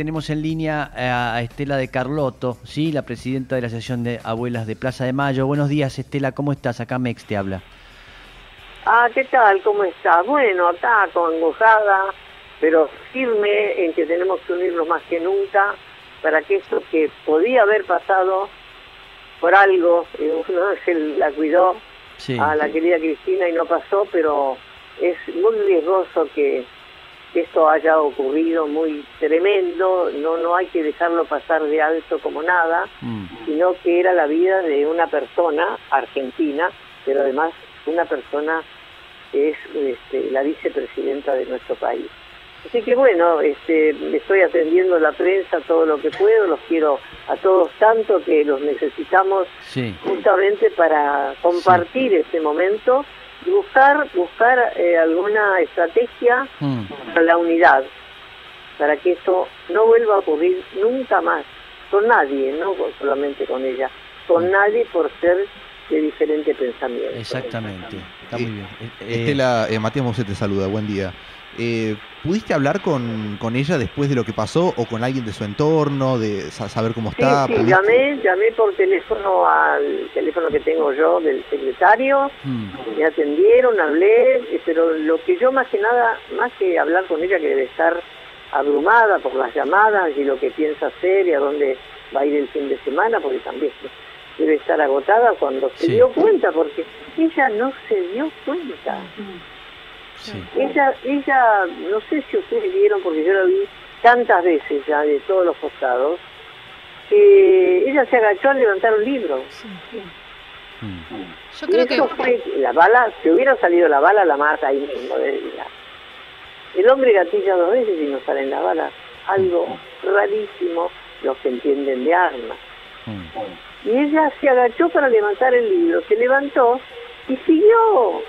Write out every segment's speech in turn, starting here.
Tenemos en línea a Estela de Carlotto, ¿sí? la presidenta de la Asociación de Abuelas de Plaza de Mayo. Buenos días, Estela, ¿cómo estás? Acá Mex te habla. Ah, ¿qué tal? ¿Cómo estás? Bueno, acá congojada, pero firme en que tenemos que unirnos más que nunca para que esto que podía haber pasado por algo, un ángel la cuidó a la querida Cristina y no pasó, pero es muy riesgoso que esto haya ocurrido muy tremendo, no, no hay que dejarlo pasar de alto como nada, mm. sino que era la vida de una persona argentina, pero además una persona que es este, la vicepresidenta de nuestro país. Así que bueno, este, estoy atendiendo la prensa todo lo que puedo, los quiero a todos tanto que los necesitamos justamente para compartir este momento buscar buscar eh, alguna estrategia mm. para la unidad para que esto no vuelva a ocurrir nunca más con nadie no solamente con ella con mm. nadie por ser de diferente pensamiento. Exactamente. Está muy bien. Estela eh, Matías Mosé te saluda. Buen día. Eh, ¿Pudiste hablar con, con, ella después de lo que pasó o con alguien de su entorno, de saber cómo está? Sí, llamé, llamé por teléfono al teléfono que tengo yo del secretario, mm. me atendieron, hablé, eh, pero lo que yo más que nada, más que hablar con ella, que debe estar abrumada por las llamadas y lo que piensa hacer y a dónde va a ir el fin de semana, porque también debe estar agotada cuando se dio cuenta, porque ella no se dio cuenta. Mm. Ella, ella, no sé si ustedes vieron, porque yo la vi tantas veces ya de todos los costados, que ella se agachó a levantar un libro. Yo creo que... fue, la bala, si hubiera salido la bala, la mata ahí mismo. El hombre gatilla dos veces y no sale en la bala. Algo rarísimo los que entienden de armas. Y ella se agachó para levantar el libro, se levantó y siguió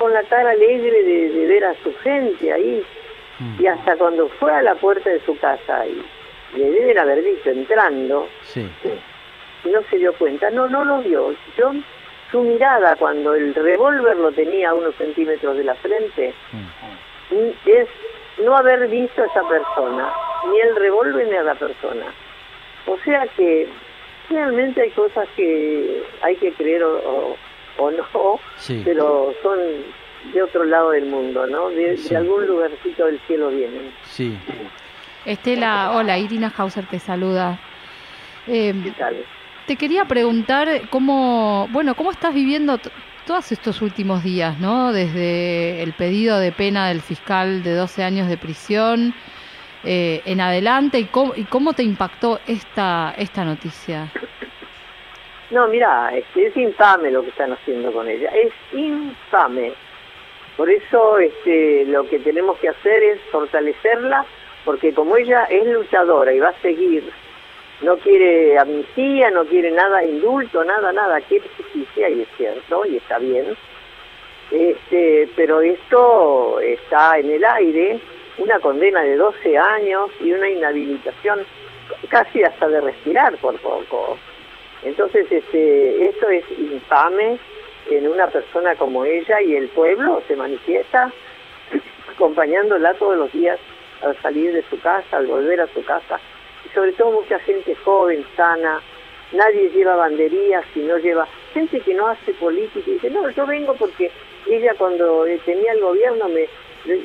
con la cara alegre de, ver a su gente ahí. Mm. Y hasta cuando fue a la puerta de su casa y le deben haber dicho entrando, sí. no se dio cuenta, no, no lo vio. Yo, su mirada cuando el revólver lo tenía a unos centímetros de la frente, mm. es no haber visto a esa persona, ni el revólver ni a la persona. O sea que realmente hay cosas que hay que creer o o no, pero son de otro lado del mundo, ¿no? De, algún lugarcito del cielo vienen. Sí. Estela, hola, Irina Hauser te saluda. Eh, ¿Qué tal? Te quería preguntar cómo, bueno, cómo estás viviendo todos estos últimos días, ¿no? Desde el pedido de pena del fiscal de 12 años de prisión eh, en adelante y cómo, y cómo te impactó esta, esta noticia. No, mira, es infame lo que están haciendo con ella, es infame. Por eso este, lo que tenemos que hacer es fortalecerla, porque como ella es luchadora y va a seguir, no quiere amnistía, no quiere nada, indulto, nada, nada, quiere justicia y es cierto, y está bien. Este, pero esto está en el aire, una condena de 12 años y una inhabilitación casi hasta de respirar por poco. Entonces, este, esto es infame en una persona como ella y el pueblo se manifiesta acompañándola todos los días al salir de su casa, al volver a su casa. Y sobre todo mucha gente joven, sana, nadie lleva banderías y no lleva... Gente que no hace política y dice, no, yo vengo porque ella cuando tenía el gobierno me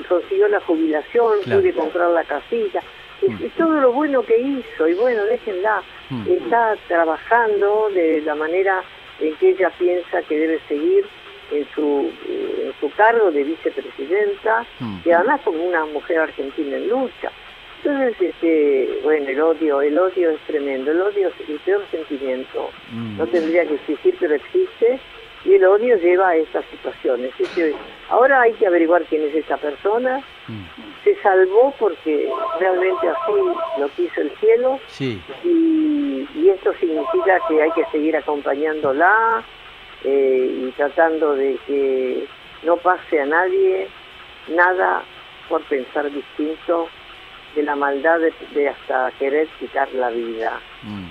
consiguió la jubilación, pude comprar la casita. Y, todo lo bueno que hizo, y bueno, déjenla. Mm. Está trabajando de la manera en que ella piensa que debe seguir en su, en su cargo de vicepresidenta mm. y además como una mujer argentina en lucha. Entonces, este, bueno, el odio, el odio es tremendo, el odio es el peor sentimiento, no tendría que existir, pero existe, y el odio lleva a estas situaciones. Ahora hay que averiguar quién es esa persona. Se salvó porque realmente así lo quiso el cielo. Sí. Y, y, esto significa que hay que seguir acompañándola eh, y tratando de que no pase a nadie nada por pensar distinto de la maldad de, hasta querer quitar la vida. Mm.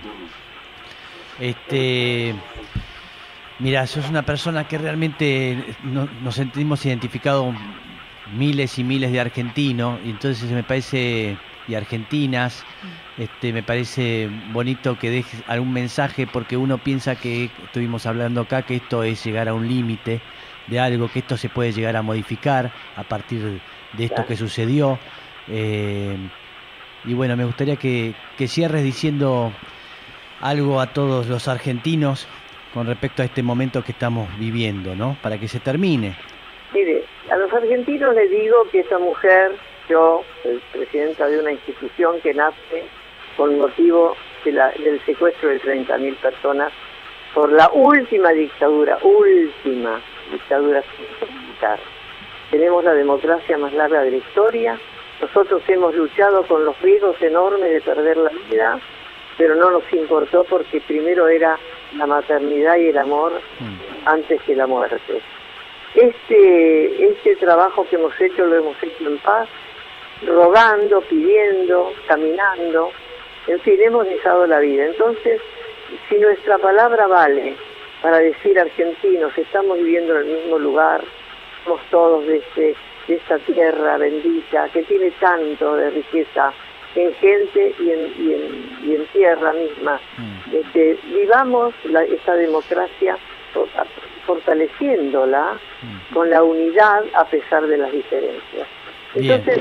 Este Mira, sos una persona que realmente nos sentimos identificados miles y miles de argentinos, y entonces me parece y argentinas. Este, me parece bonito que dejes algún mensaje porque uno piensa que estuvimos hablando acá que esto es llegar a un límite de algo, que esto se puede llegar a modificar a partir de esto que sucedió. Eh, y bueno, me gustaría que, que cierres diciendo algo a todos los argentinos con respecto a este momento que estamos viviendo, ¿no? Para que se termine. Mire, a los argentinos les digo que esta mujer, yo, presidenta de una institución que nace con motivo del secuestro de 30.000 personas por la última dictadura, última dictadura militar. Tenemos la democracia más larga de la historia. Nosotros hemos luchado con los riesgos enormes de perder la vida, pero no nos importó porque primero era la maternidad y el amor mm. antes que la muerte. Este, este trabajo que hemos hecho lo hemos hecho en paz, rogando, pidiendo, caminando, en fin, hemos dejado la vida. Entonces, si nuestra palabra vale para decir argentinos, estamos viviendo en el mismo lugar, somos todos de, este, de esta tierra bendita que tiene tanto de riqueza en gente y en, y en, tierra misma. Mm. Este, vivamos la, esta democracia fortaleciéndola mm. con la unidad a pesar de las diferencias. Entonces,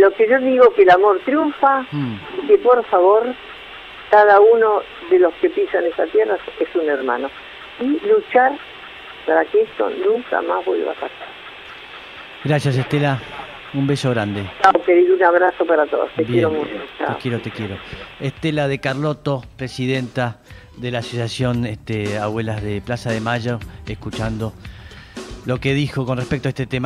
lo que yo digo que el amor triunfa mm. y que por favor cada uno de los que pisan esa tierra es un hermano y luchar para que esto nunca más vuelva a pasar. Gracias Estela, un beso grande. Chao querido, un abrazo para todos, te quiero mucho. Te quiero, te quiero. Estela de Carlotto, presidenta de la Asociación este, Abuelas de Plaza de Mayo, escuchando lo que dijo con respecto a este tema.